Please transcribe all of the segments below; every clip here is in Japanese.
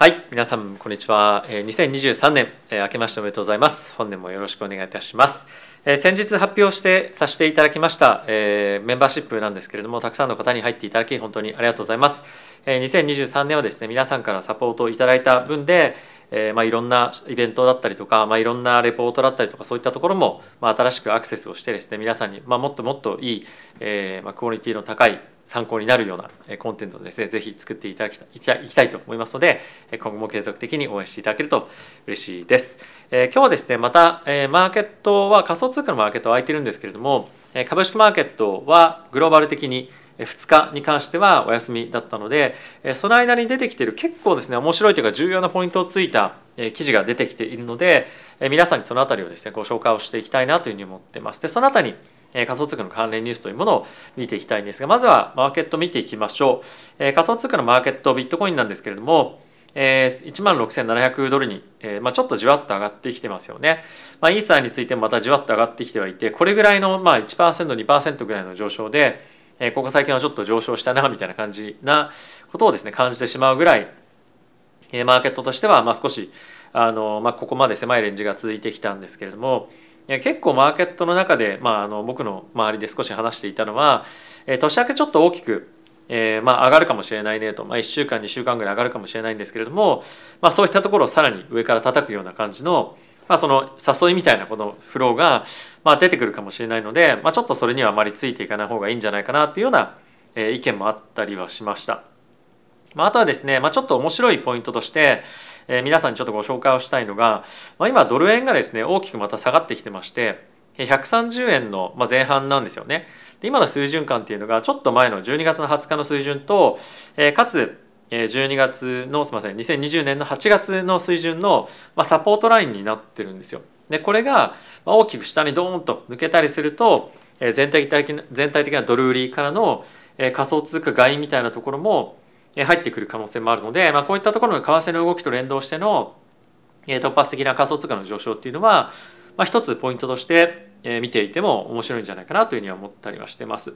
はい皆さんこんにちは。2023年明けましておめでとうございます。本年もよろしくお願いいたします。先日発表してさせていただきましたメンバーシップなんですけれどもたくさんの方に入っていただき本当にありがとうございます。2023年はですね皆さんからサポートをいただいた分でえ、まあ、いろんなイベントだったりとか、まあ、いろんなレポートだったりとかそういったところも、まあ、新しくアクセスをしてですね皆さんに、まあ、もっともっといい、えまあ、クオリティの高い参考になるようなコンテンツをですねぜひ作っていただきたいいきたいと思いますので今後も継続的に応援していただけると嬉しいです。えー、今日はですねまた、えー、マーケットは仮想通貨のマーケットは空いてるんですけれども株式マーケットはグローバル的に2日に関してはお休みだったのでその間に出てきてる結構ですね面白いというか重要なポイントをついた記事が出てきているので皆さんにその辺りをですねご紹介をしていきたいなというふうに思ってます。でその辺り仮想通貨の関連ニュースというものを見ていきたいんですがまずはマーケット見ていきましょう仮想通貨のマーケットビットコインなんですけれども1万6700ドルに、まあ、ちょっとじわっと上がってきてますよね。まあ、イーサーについてもまたじわっと上がってきてはいてこれぐらいのまあ 1%2% ぐらいの上昇でここ最近はちょっと上昇したなみたいな感じなことをですね感じてしまうぐらいマーケットとしてはまあ少しあの、まあ、ここまで狭いレンジが続いてきたんですけれどもいや結構マーケットの中で、まあ、あの僕の周りで少し話していたのはえ年明けちょっと大きくえー、まあ上がるかもしれないねと、まあ、1週間2週間ぐらい上がるかもしれないんですけれども、まあ、そういったところをさらに上から叩くような感じの、まあ、その誘いみたいなこのフローが、まあ、出てくるかもしれないので、まあ、ちょっとそれにはあまりついていかない方がいいんじゃないかなっていうような、えー、意見もあったりはしました。まあ、あとはですね、まあ、ちょっと面白いポイントとして、えー、皆さんにちょっとご紹介をしたいのが、まあ、今ドル円がですね大きくまた下がってきてまして130円の前半なんですよね。で今の水準感っていうのがちょっと前の12月の20日の水準と、えー、かつ12月のすみません2020年の8月の水準の、まあ、サポートラインになってるんですよ。でこれが大きく下にドーンと抜けたりすると全体的な全体的なドル売りからの仮想通貨買いみたいなところも入ってくる可能性もあるので、まあ、こういったところの為替の動きと連動しての突発的な仮想通貨の上昇っていうのは、まあ、一つポイントとして見ていても面白いんじゃないかなというふうには思ったりはしてます。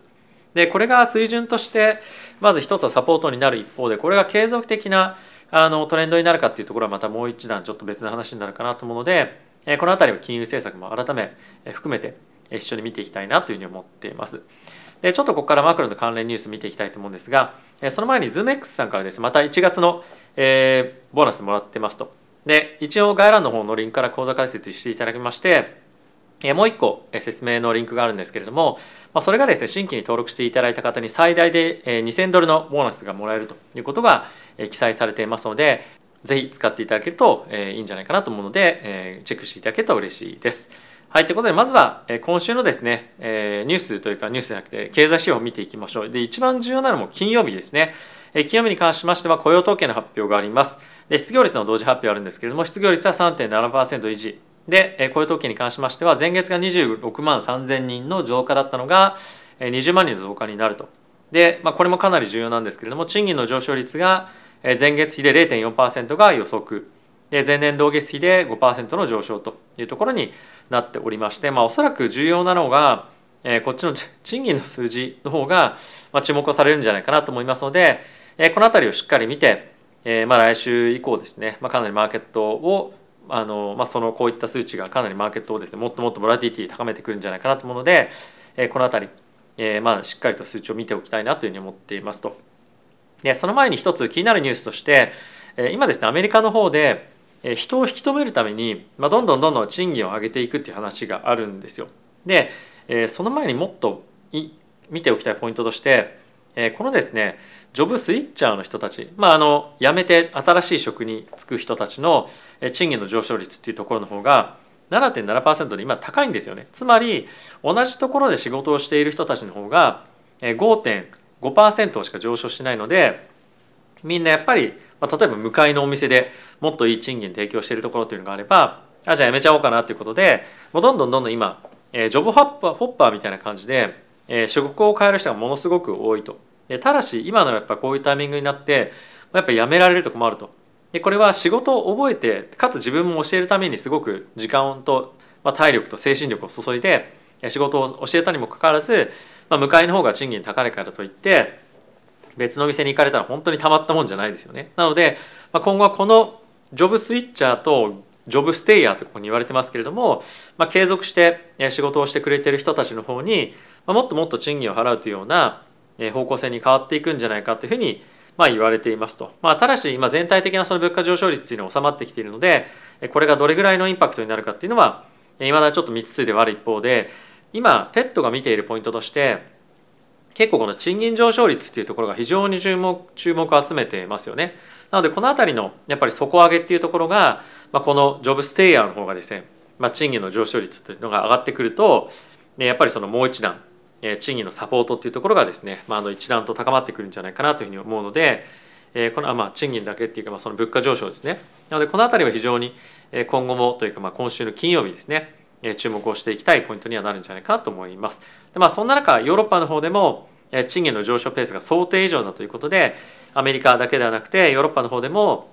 でこれが水準としてまず一つはサポートになる一方でこれが継続的なあのトレンドになるかっていうところはまたもう一段ちょっと別の話になるかなと思うのでこの辺りは金融政策も改め含めて一緒に見ていきたいなというふうに思っています。でちょっとここからマクロの関連ニュース見ていきたいと思うんですがその前に ZoomX さんからですまた1月の、えー、ボーナスもらってますとで一応概要欄の方のリンクから講座解説していただきましてもう一個説明のリンクがあるんですけれどもそれがですね新規に登録していただいた方に最大で2000ドルのボーナスがもらえるということが記載されていますのでぜひ使っていただけるといいんじゃないかなと思うのでチェックしていただけると嬉しいです。はい、ということでまずはえ今週のですねえニュースというかニュースじゃなくて経済指標を見ていきましょう。で一番重要なのも金曜日ですね。え金曜日に関しましては雇用統計の発表があります。で失業率の同時発表あるんですけれども失業率は3.7%維持でえ雇用統計に関しましては前月が26万3000人の増加だったのがえ20万人の増加になると。で、まあ、これもかなり重要なんですけれども賃金の上昇率がえ前月比で0.4%が予測で前年同月比で5%の上昇というところになっておりまして、まあ、おそらく重要なのがえこっちの賃金の数字の方がまあ注目をされるんじゃないかなと思いますのでえこの辺りをしっかり見てえまあ来週以降ですね、まあ、かなりマーケットをあの、まあ、そのこういった数値がかなりマーケットをですねもっともっとボラティティ高めてくるんじゃないかなと思うので、えこの辺り、えまあしっかりと数値を見ておきたいなというふうに思っていますと。でその前に一つ気になるニュースとしてえ今ですねアメリカの方で人を引き止めるために、まあ、どんどんどんどん賃金を上げていくっていう話があるんですよ。でその前にもっと見ておきたいポイントとしてこのですねジョブスイッチャーの人たち、まあ、あの辞めて新しい職に就く人たちの賃金の上昇率っていうところの方が7.7%で今高いんですよねつまり同じところで仕事をしている人たちの方が5.5%しか上昇しないのでみんなやっぱり、まあ、例えば向かいのお店でもっといい賃金提供しているところというのがあればあじゃあやめちゃおうかなということでもうどんどんどんどん今えジョブホッパーホッパーみたいな感じでえ職を変える人がものすごく多いと。でただし今のやっぱこういうタイミングになってやっぱやめられると困ると。でこれは仕事を覚えてかつ自分も教えるためにすごく時間と、まあ、体力と精神力を注いで仕事を教えたにもかかわらず、まあ、向かいの方が賃金高いからといって別の店に行かれたら本当にたまったもんじゃないですよね。なので、まあ、今後はこのジョブスイッチャーとジョブステイヤーとここに言われてますけれども、まあ、継続して仕事をしてくれてる人たちの方に、まあ、もっともっと賃金を払うというような方向性に変わっていくんじゃないかというふうにまあ言われていますと、まあ、ただし今全体的なその物価上昇率というのは収まってきているのでこれがどれぐらいのインパクトになるかっていうのはいまだちょっと未知数ではある一方で今ペットが見ているポイントとして結構この賃金上昇率っていうところが非常に注目注目を集めてますよね。なのでこの辺りのやっぱり底上げっていうところが、まあ、このジョブステイヤーの方がですね、まあ、賃金の上昇率というのが上がってくるとねやっぱりそのもう一段賃金のサポートっていうところがですね、まあ、あの一段と高まってくるんじゃないかなというふうに思うので、えこのあまあ賃金だけっていうか、まあ、その物価上昇ですねなのでこの辺りは非常に今後もというか、まあ、今週の金曜日ですね注目をしていきたいポイントにはなるんじゃないかなと思います。でまあ、そんな中ヨーロッパの方でも賃金の上昇ペースが想定以上だということでアメリカだけではなくてヨーロッパの方でも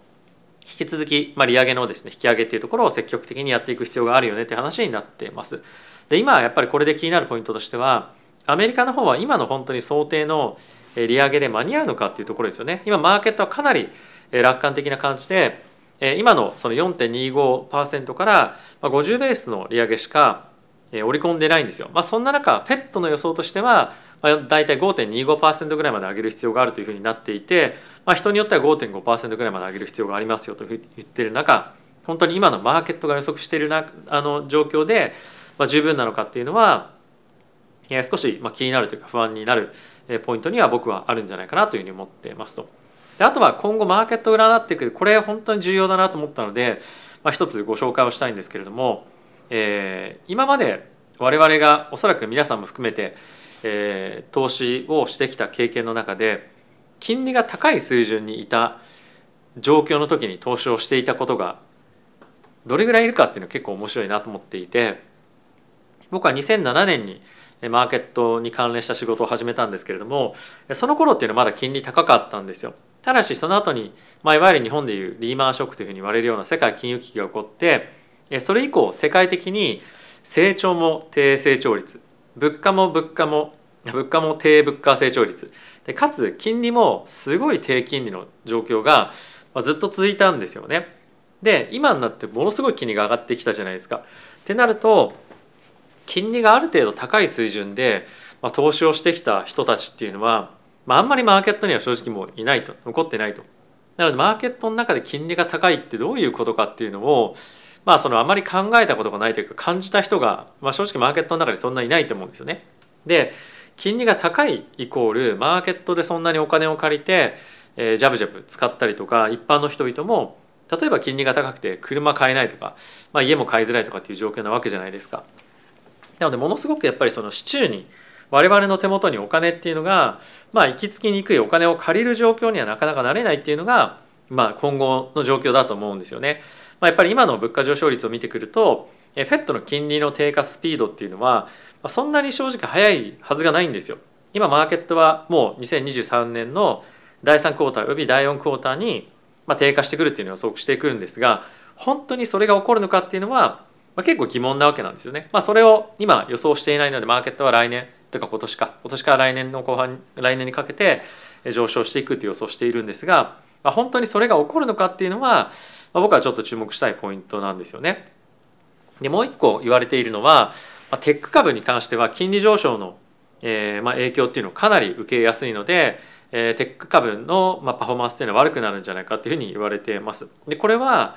引き続き、まあ、利上げのですね引き上げっていうところを積極的にやっていく必要があるよねって話になっています。で今やっぱりこれで気になるポイントとしてはアメリカの方は今の本当に想定の利上げで間に合うのかっていうところですよね。今マーケットはかなり楽観的な感じで今のその4.25%から50ベースの利上げしか織り込んでないんですよ。まあ、そんな中フェットの予想としてはあ、大体5.25%ぐらいまで上げる必要があるというふうになっていて、まあ、人によっては5.5%ぐらいまで上げる必要がありますよというふうに言ってる中本当に今のマーケットが予測しているなあの状況で、まあ、十分なのかっていうのは少し気になるというか不安になるポイントには僕はあるんじゃないかなというふうに思ってますと。であとは今後マーケットを占ってくるこれ本当に重要だなと思ったので、まあ、一つご紹介をしたいんですけれども、えー、今まで我々がおそらく皆さんも含めてえー、投資をしてきた経験の中で金利が高い水準にいた状況の時に投資をしていたことがどれぐらいいるかっていうのは結構面白いなと思っていて僕は2007年にマーケットに関連した仕事を始めたんですけれどもその頃っていうのはまだ金利高かったんですよ。ただしその後に、まあ、いわゆる日本でいうリーマンショックというふうに言われるような世界金融危機が起こってそれ以降世界的に成長も低成長率物価も物価も物価も低物価成長率でかつ金利もすごい低金利の状況がずっと続いたんですよね。で今になってものすごい金利が上がってきたじゃないですか。ってなると金利がある程度高い水準で、まあ、投資をしてきた人たちっていうのは、まあ、あんまりマーケットには正直もういないと残ってないと。なのでマーケットの中で金利が高いってどういうことかっていうのをまあそのあまり考えたことがないというか感じた人が、まあ、正直マーケットの中でそんないないと思うんですよね。で金利が高いイコールマーケットでそんなにお金を借りて、えー、ジャブジャブ使ったりとか一般の人々も例えば金利が高くて車買えないとか、まあ、家も買いづらいとかっていう状況なわけじゃないですか。なのでものすごくやっぱりその市中に我々の手元にお金っていうのがまあ行き着きにくいお金を借りる状況にはなかなかなれないっていうのがまあ今後の状況だと思うんですよね。まあ、やっぱり今の物価上昇率を見てくるとフェットの金利の低下スピードっていうのはそんなに正直早いはずがないんですよ。今マーケットはもう2023年の第3クォーターおよび第4クォーターに低下してくるっていうのを予測してくるんですが本当にそれが起こるのかっていうのは結構疑問なわけなんですよね。まあ、それを今予想していないのでマーケットは来年とか今年か今年から来年の後半来年にかけて上昇していくっていう予想しているんですがまあ本当にそれが起こるのかっていうのはまあ僕はちょっと注目したいポイントなんですよね。でもう一個言われているのはまあテック株に関しては金利上昇の、えー、まあ影響っていうのをかなり受けやすいので、えー、テック株の、まあ、パフォーマンスっていうのは悪くなるんじゃないかっていうふうに言われています。でこれは、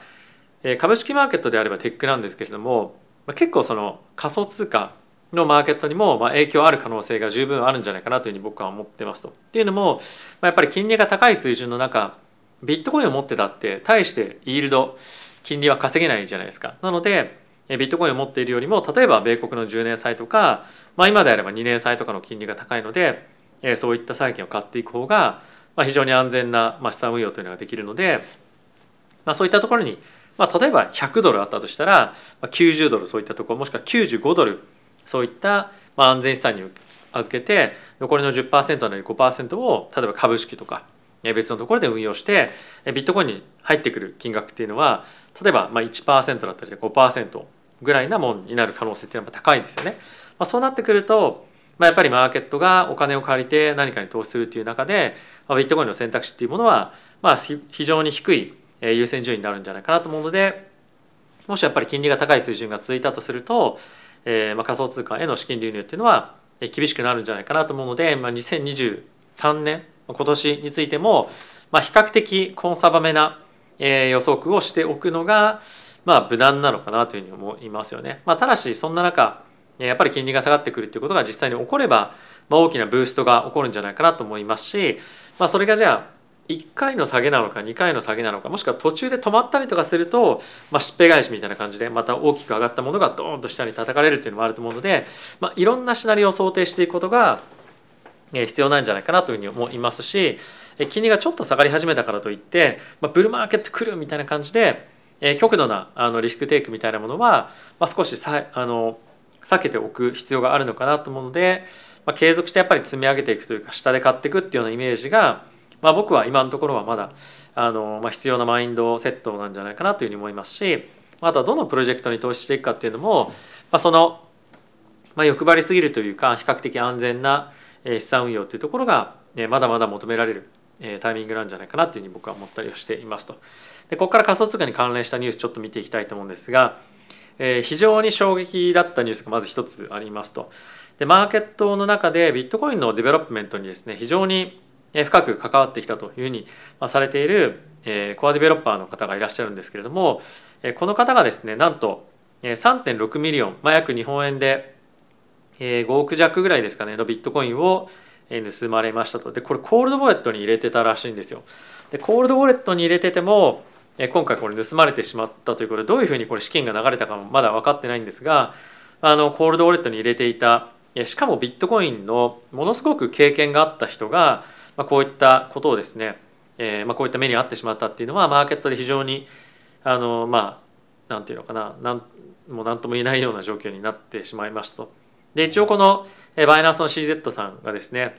えー、株式マーケットであればテックなんですけれども、まあ、結構その仮想通貨のマーケットにもまあ影響ある可能性が十分あるんじゃないかなというふうに僕は思ってますと。っていうのも、ま、やっぱり金利が高い水準の中ビットコインを持ってたって対してイールド金利は稼げないじゃないですか。なのでビットコインを持っているよりも例えば米国の10年債とか、まあ、今であれば2年債とかの金利が高いのでそういった債券を買っていく方が、まあ、非常に安全な資産運用というのができるので、まあ、そういったところに、まあ、例えば100ドルあったとしたら90ドルそういったところもしくは95ドルそういったまあ安全資産に預けて残りの10%なり5%を例えば株式とか別のところで運用してビットコインに入ってくる金額っていうのは例えばまあ1%だったり5%ぐらいなもんになる可能性っていうのは高いんですよね。まあ、そうなってくると、まあ、やっぱりマーケットがお金を借りて何かに投資するっていう中で、まあ、ビットコインの選択肢っていうものは、まあ、非常に低い優先順位になるんじゃないかなと思うのでもしやっぱり金利が高い水準が続いたとすると、えー、まあ仮想通貨への資金流入っていうのは厳しくなるんじゃないかなと思うので、まあ、2023年今年についても、まあ、比較的コンサバめな予測をしておくのが、まあ、無難なのかなというふうに思いますよね。まあ、ただしそんな中やっぱり金利が下がってくるということが実際に起これば、まあ、大きなブーストが起こるんじゃないかなと思いますし、まあ、それがじゃあ1回の下げなのか2回の下げなのかもしくは途中で止まったりとかすると、まあ、しっぺ返しみたいな感じでまた大きく上がったものがドーンと下に叩かれるっていうのもあると思うので、まあ、いろんなシナリオを想定していくことが必要なんじゃないかなというふうに思いますし金利がちょっと下がり始めたからといって、まあ、ブルマーケット来るみたいな感じで極度なあのリスクテイクみたいなものは、まあ、少しさあの避けておく必要があるのかなと思うので、まあ、継続してやっぱり積み上げていくというか下で買っていくっていうようなイメージがまあ、僕は今のところはまだあの、まあ、必要なマインドセットなんじゃないかなというふうに思いますしあとはどのプロジェクトに投資していくかっていうのも、まあ、その、まあ、欲張りすぎるというか比較的安全な資産運用というところがまだまだ求められるタイミングなんじゃないかなというふうに僕は思ったりをしていますと。でここから仮想通貨に関連したニュースちょっと見ていきたいと思うんですが、えー、非常に衝撃だったニュースがまず一つありますと。でマーケットの中でビットコインのデベロップメントにですね非常に深く関わってきたというふうにされているコアディベロッパーの方がいらっしゃるんですけれどもこの方がですねなんと3.6ミリオン、まあ、約日本円で5億弱ぐらいですかねのビットコインを盗まれましたと。でこれコールドウォレットに入れてたらしいんですよ。でコールドウォレットに入れてても今回これ盗まれてしまったということでどういうふうにこれ資金が流れたかもまだ分かってないんですがあのコールドウォレットに入れていたしかもビットコインのものすごく経験があった人がまあ、こういったことをですね、えーまあ、こういった目に遭ってしまったっていうのはマーケットで非常にあのまあなんていうのかななんもう何とも言えないような状況になってしまいましたと。で一応このバイナンスの CZ さんがですね、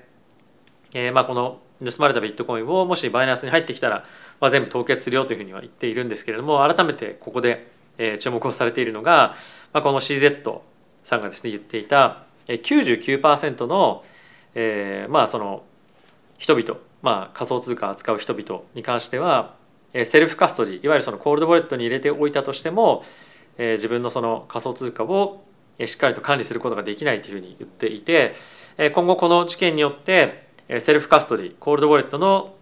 えー、まあこの盗まれたビットコインをもしバイナンスに入ってきたら、まあ、全部凍結するよというふうには言っているんですけれども改めてここで、注目をされているのが、まあ、この CZ さんがですね言っていた99%の、えー、まあその人々、まあ、仮想通貨を扱う人々に関してはセルフカストディいわゆるそのコールドウォレットに入れておいたとしても自分のその仮想通貨をしっかりと管理することができないというふうに言っていて今後この事件によってセルフカストディコールドウォレットの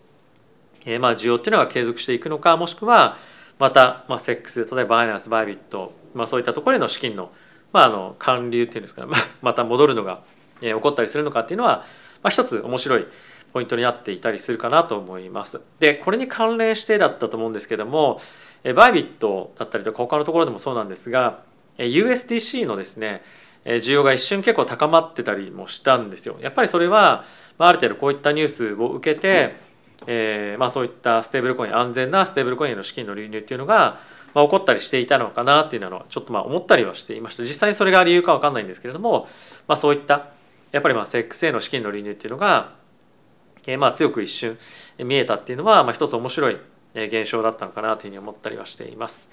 まあ需要っていうのが継続していくのかもしくはまたまあセックス例えばバイナンスバイビット、まあ、そういったところへの資金の,、まあ、あの還流っていうんですかねまた戻るのが起こったりするのかっていうのは、まあ、一つ面白いポイントになっていたりするかなと思います。でこれに関連してだったと思うんですけどもバイビットだったりとか他のところでもそうなんですが USDC のですね需要が一瞬結構高まってたりもしたんですよ。やっぱりそれはある程度こういったニュースを受けて、えー、まあそういったステーブルコイン安全なステーブルコインへの資金の流入っていうのが、まあ、起こったりしていたのかなっていうのはちょっとまあ思ったりはしていました実際にそれが理由か分かんないんですけれども、まあ、そういったやっぱりまあセックスへの資金の流入っていうのがえまあ強く一瞬見えたっていうのは、まあ、一つ面白い現象だったのかなというふうに思ったりはしています。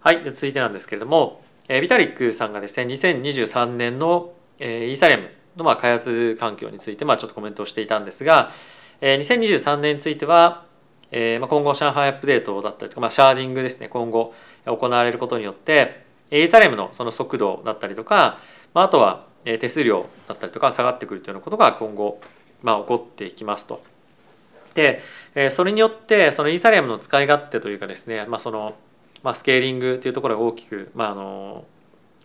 はい、で続いてなんですけれども、えビタリックさんがですね2023年の、えイーサリアムのまあ開発環境についてまあちょっとコメントをしていたんですが、え2023年については、えまあ今後上海アップデートだったりとか、まあ、シャーディングですね今後行われることによってイーサリアムのその速度だったりとか、まあ、あとは手数料だったりとか下がってくるというようなことが今後まあ、起こっていきますと。でそれによってそのイーサリアムの使い勝手というかですね、まあそのまあ、スケーリングというところが大きく、まあ、あの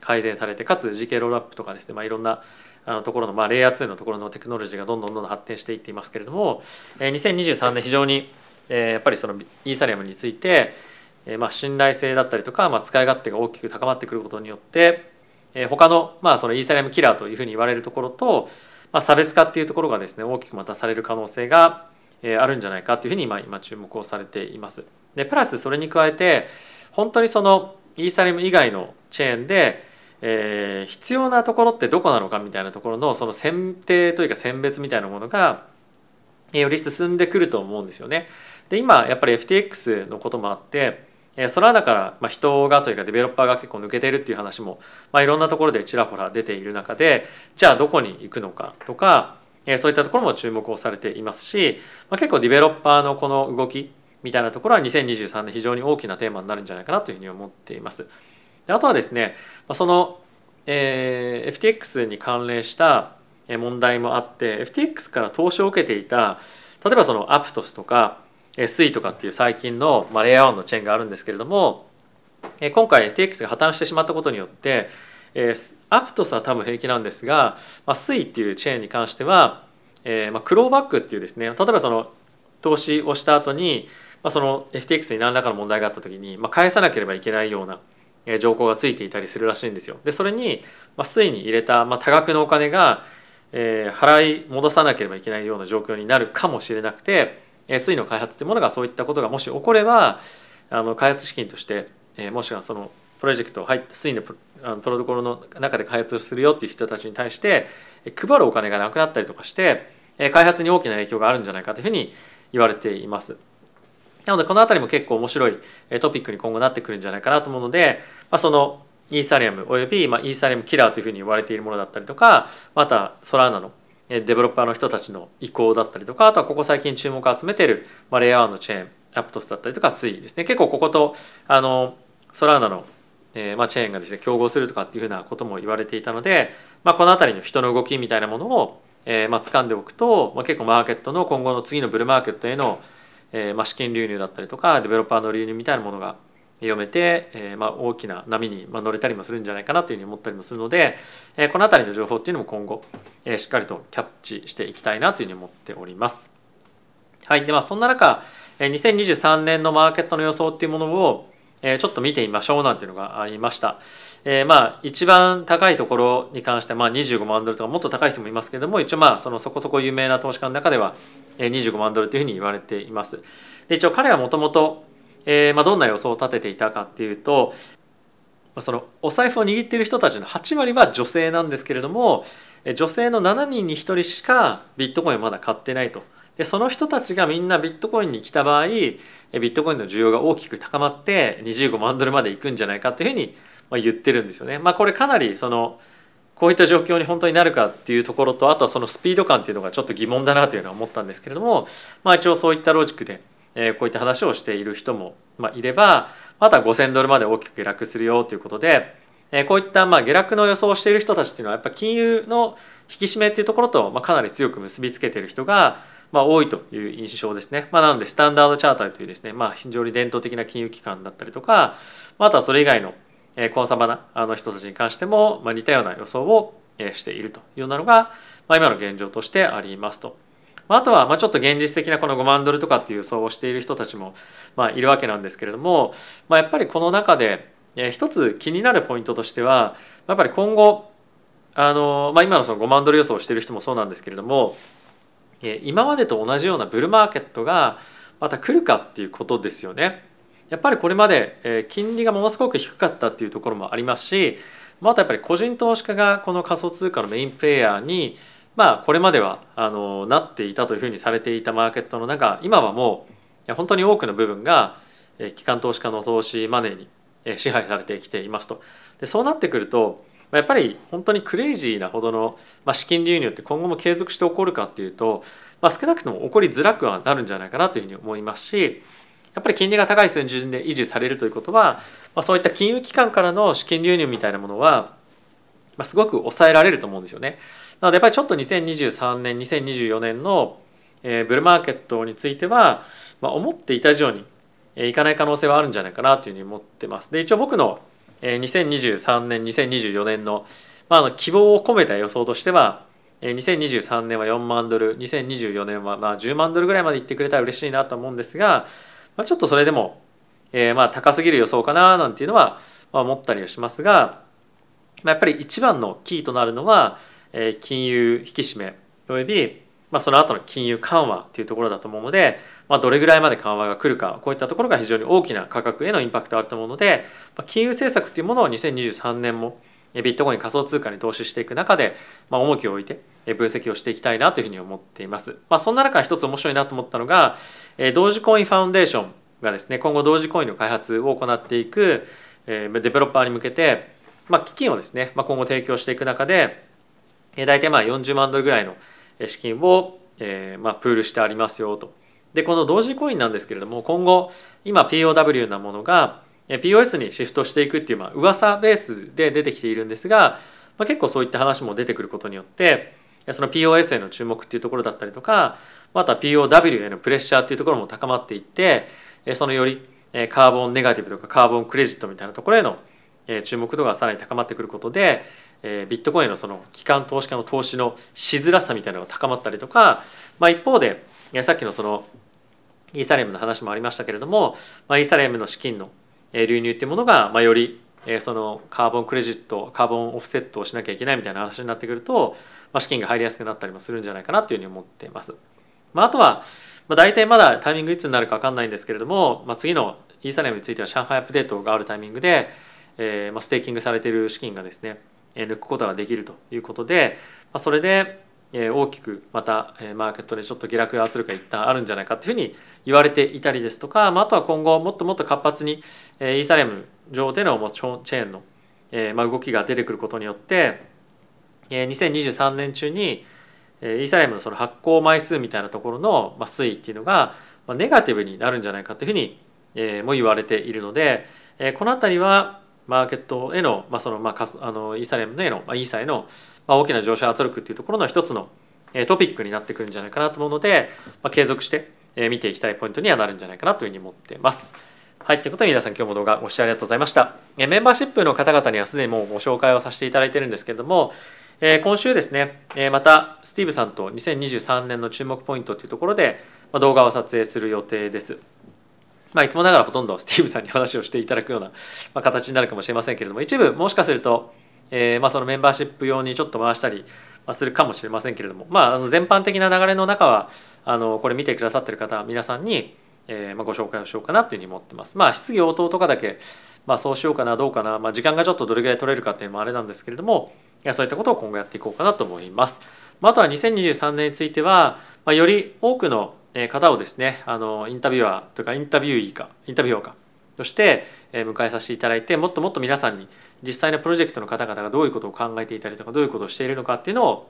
改善されてかつ GK ロールアップとかですね、まあ、いろんなあのところの、まあ、レイヤー2のところのテクノロジーがどんどんどんどん発展していっていますけれども2023年非常にやっぱりそのイーサリアムについて、まあ、信頼性だったりとか、まあ、使い勝手が大きく高まってくることによって他の,、まあそのイーサリアムキラーというふうに言われるところとまあ、差別化っていうところがですね大きくまたされる可能性があるんじゃないかというふうに今今注目をされています。でプラスそれに加えて本当にそのイーサリム以外のチェーンで、えー、必要なところってどこなのかみたいなところのその選定というか選別みたいなものがより進んでくると思うんですよね。で今やっぱり FTX のこともあってその穴からま人がというかデベロッパーが結構抜けてるっていう話も、まあ、いろんなところでちらほら出ている中でじゃあどこに行くのかとかそういったところも注目をされていますし、ま、結構ディベロッパーのこの動きみたいなところは2023年非常に大きなテーマになるんじゃないかなというふうに思っています。であとはですねその、え、FTX に関連した問題もあって FTX から投資を受けていた例えばそのアプトスとか SE とかっていう最近の、まあ、レイヤー1のチェーンがあるんですけれども今回 FTX が破綻してしまったことによってアプトスは多分平気なんですが、まあ、SE っていうチェーンに関しては、えまあ、クローバックっていうですね例えばその投資をした後に、まあ、その FTX に何らかの問題があった時に、まあ、返さなければいけないような条項がついていたりするらしいんですよ。でそれに、まあ、SE に入れた、まあ、多額のお金がえ、払い戻さなければいけないような状況になるかもしれなくて、水の開発というものがそういったことがもし起こればあの開発資金として、え、もしくはそのプロジェクト入って水のプロトコルの中で開発するよっていう人たちに対して配るお金がなくなったりとかして開発に大きな影響があるんじゃないかというふうに言われています。なのでこの辺りも結構面白いトピックに今後なってくるんじゃないかなと思うので、まあ、そのイーサリアムおよび、まあ、イーサリアムキラーというふうに言われているものだったりとかまたソラーナのデベロッパーの人たちの意向だったりとかあとはここ最近注目を集めている、まあ、レイヤーのチェーンアプトスだったりとかスイですね。結構こことあのソラーナの、えーまあ、チェーンがですね競合するとかっていうふうなことも言われていたので、まあ、この辺りの人の動きみたいなものを、えーまあ掴んでおくと、まあ、結構マーケットの今後の次のブルーマーケットへの、えーまあ、資金流入だったりとかデベロッパーの流入みたいなものが読めて、えーまあ、大きな波に乗れたりもするんじゃないかなというふうに思ったりもするので、えー、この辺りの情報っていうのも今後、えー、しっかりとキャッチしていきたいなというふうに思っております。はいでまあ、そんな中2023年のマーケットの予想っていうものをちょっと見てみましょうなんていうのがありました。えー、まあ一番高いところに関してはまあ25万ドルとかもっと高い人もいますけれども一応まあそのそこそこ有名な投資家の中では25万ドルというふうに言われています。で一応彼はもともとえー、まあ、どんな予想を立てていたかっていうとそのお財布を握っている人たちの8割は女性なんですけれども女性の7人に1人しかビットコインをまだ買ってないとでその人たちがみんなビットコインに来た場合ビットコインの需要が大きく高まって25万ドルまでいくんじゃないかというふうに言ってるんですよね。まあ、これかなりそのこういった状況に本当になるかっていうところとあとはそのスピード感っていうのがちょっと疑問だなというのは思ったんですけれども、まあ、一応そういったロジックでえこういった話をしている人も、まいればまた5,000ドルまで大きく下落するよということで、えこういったま下落の予想をしている人たちっていうのはやっぱ金融の引き締めっていうところとまかなり強く結びつけている人がま多いという印象ですね。まあ、なのでスタンダードチャーターというですね、まあ、非常に伝統的な金融機関だったりとかあとはそれ以外のコンサバなあの人たちに関しても、ま似たような予想をしているというようなのが、ま今の現状としてありますと。あとはまあちょっと現実的なこの5万ドルとかっていう予想をしている人たちもまあいるわけなんですけれども、まあ、やっぱりこの中で一つ気になるポイントとしてはやっぱり今後あの、まあ、今のその5万ドル予想をしている人もそうなんですけれども今までと同じようなブルーマーケットがまた来るかっていうことですよね。やっぱりこれまで金利がものすごく低かったっていうところもありますしまたやっぱり個人投資家がこの仮想通貨のメインプレイヤーにまあこれまではあのなっていたというふうにされていたマーケットの中今はもう本当に多くの部分が機関投資家の投資マネーに支配されてきていますと。でそうなってくるとやっぱり本当にクレイジーなほどの資金流入って今後も継続して起こるかっていうと、まあ、少なくとも起こりづらくはなるんじゃないかなというふうに思いますしやっぱり金利が高い水準で維持されるということは、まあ、そういった金融機関からの資金流入みたいなものは、まあ、すごく抑えられると思うんですよね。なのでやっぱりちょっと2023年2024年のえブルーマーケットについては、まあ、思っていた以上にえいかない可能性はあるんじゃないかなというふうに思ってます。で一応僕のえ2023年2024年の,、まあ、あの希望を込めた予想としてはえ2023年は4万ドル2024年はまあ10万ドルぐらいまでいってくれたら嬉しいなと思うんですが、まあ、ちょっとそれでも、えー、まあ高すぎる予想かななんていうのはまあ思ったりはしますが、まあ、やっぱり一番のキーとなるのは金融引き締めおよびまあ、その後の金融緩和っていうところだと思うので、まあ、どれぐらいまで緩和が来るかこういったところが非常に大きな価格へのインパクトがあると思うので、まあ、金融政策っていうものを2023年もビットコイン仮想通貨に投資していく中で、まあ、重きを置いて分析をしていきたいなというふうに思っています。まあ、そんな中一つ面白いなと思ったのが同時コインファウンデーションがですね今後同時コインの開発を行っていくデベロッパーに向けて、まあ、基金をですね、まあ、今後提供していく中でえ大体まあ40万ドルぐらいの資金を、えー、まあプールしてありますよと。でこの同時コインなんですけれども今後今 POW なものが POS にシフトしていくっていう、まあ噂ベースで出てきているんですが、まあ、結構そういった話も出てくることによってその POS への注目っていうところだったりとかまた POW へのプレッシャーっていうところも高まっていってそのよりカーボンネガティブとかカーボンクレジットみたいなところへの注目度がさらに高まってくることでビットコインのその機関投資家の投資のしづらさみたいなのが高まったりとか、まあ、一方でさっきのそのイーサレムの話もありましたけれども、まあ、イーサレムの資金の流入っていうものが、まあ、よりそのカーボンクレジットカーボンオフセットをしなきゃいけないみたいな話になってくると、まあ、資金が入りやすくなったりもするんじゃないかなというふうに思っています。まあ、あとは、まあ、大体まだタイミングいつになるか分かんないんですけれども、まあ、次のイーサレムについては上海アップデートがあるタイミングで、えーまあ、ステーキングされている資金がですね抜くことができるということで、まあ、それで大きくまたマーケットでちょっと下落圧力が一旦あるんじゃないかというふうに言われていたりですとか、まあ、あとは今後もっともっと活発にイーサレム上でのもチェーンのえーまあ動きが出てくることによって2023年中にイーサレムのその発行枚数みたいなところのまあ推移っていうのがまあネガティブになるんじゃないかというふうにも言われているのでこの辺りはマーケットへの,、まあそのまあ、あのイーサレムへの、まあ、イーサへの、まあ、大きな上昇圧力っていうところの一つのトピックになってくるんじゃないかなと思うので、まあ、継続して見ていきたいポイントにはなるんじゃないかなというふうに思ってます。はい、ということで皆さん今日も動画ご視聴ありがとうございました。メンバーシップの方々にはすでにもうご紹介をさせていただいてるんですけれども、え今週ですね、えまたスティーブさんと2023年の注目ポイントというところで、ま動画を撮影する予定です。まあ、いつもながらほとんどスティーブさんに話をしていただくような、ま形になるかもしれませんけれども一部もしかすると、えまあ、そのメンバーシップ用にちょっと回したりするかもしれませんけれども、まあ、あの全般的な流れの中はあのこれ見てくださってる方皆さんにえー、まあ、ご紹介をしようかなというふうに思ってます。まあ質疑応答とかだけ、まあ、そうしようかなどうかな、まあ、時間がちょっとどれぐらい取れるかっていうのもあれなんですけれどもそういったことを今後やっていこうかなと思います。まあ、あとは2023年については、まあ、より多くの方をですねあのインタビュアーというかインタビューイーかインタビュアーかとして迎えさせていただいてもっともっと皆さんに実際のプロジェクトの方々がどういうことを考えていたりとかどういうことをしているのかっていうのを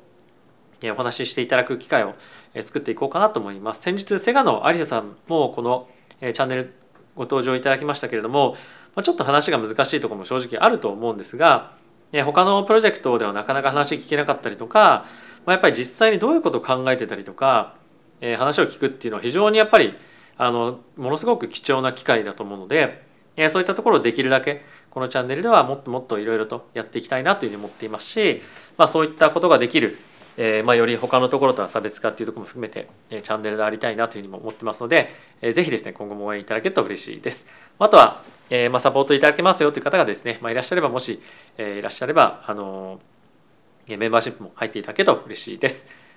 お話ししていただく機会を作っていこうかなと思います。先日セガのアリサさんもこのチャンネルご登場いただきましたけれどもちょっと話が難しいとこも正直あると思うんですが他のプロジェクトではなかなか話聞けなかったりとかやっぱり実際にどういうことを考えてたりとかえ話を聞くっていうのは非常にやっぱりあのものすごく貴重な機会だと思うのでえそういったところをできるだけこのチャンネルではもっともっといろいろとやっていきたいなというふうに思っていますし、まあ、そういったことができるえー、まあ、より他のところとは差別化っていうところも含めて、えチャンネルでありたいなというふうにも思ってますので、えー、ぜひですね今後も応援いただけると嬉しいです。あとは、え、まあ、サポートいただけますよという方がですね、まあ、いらっしゃればもし、えいらっしゃればあのメンバーシップも入っていただけると嬉しいです。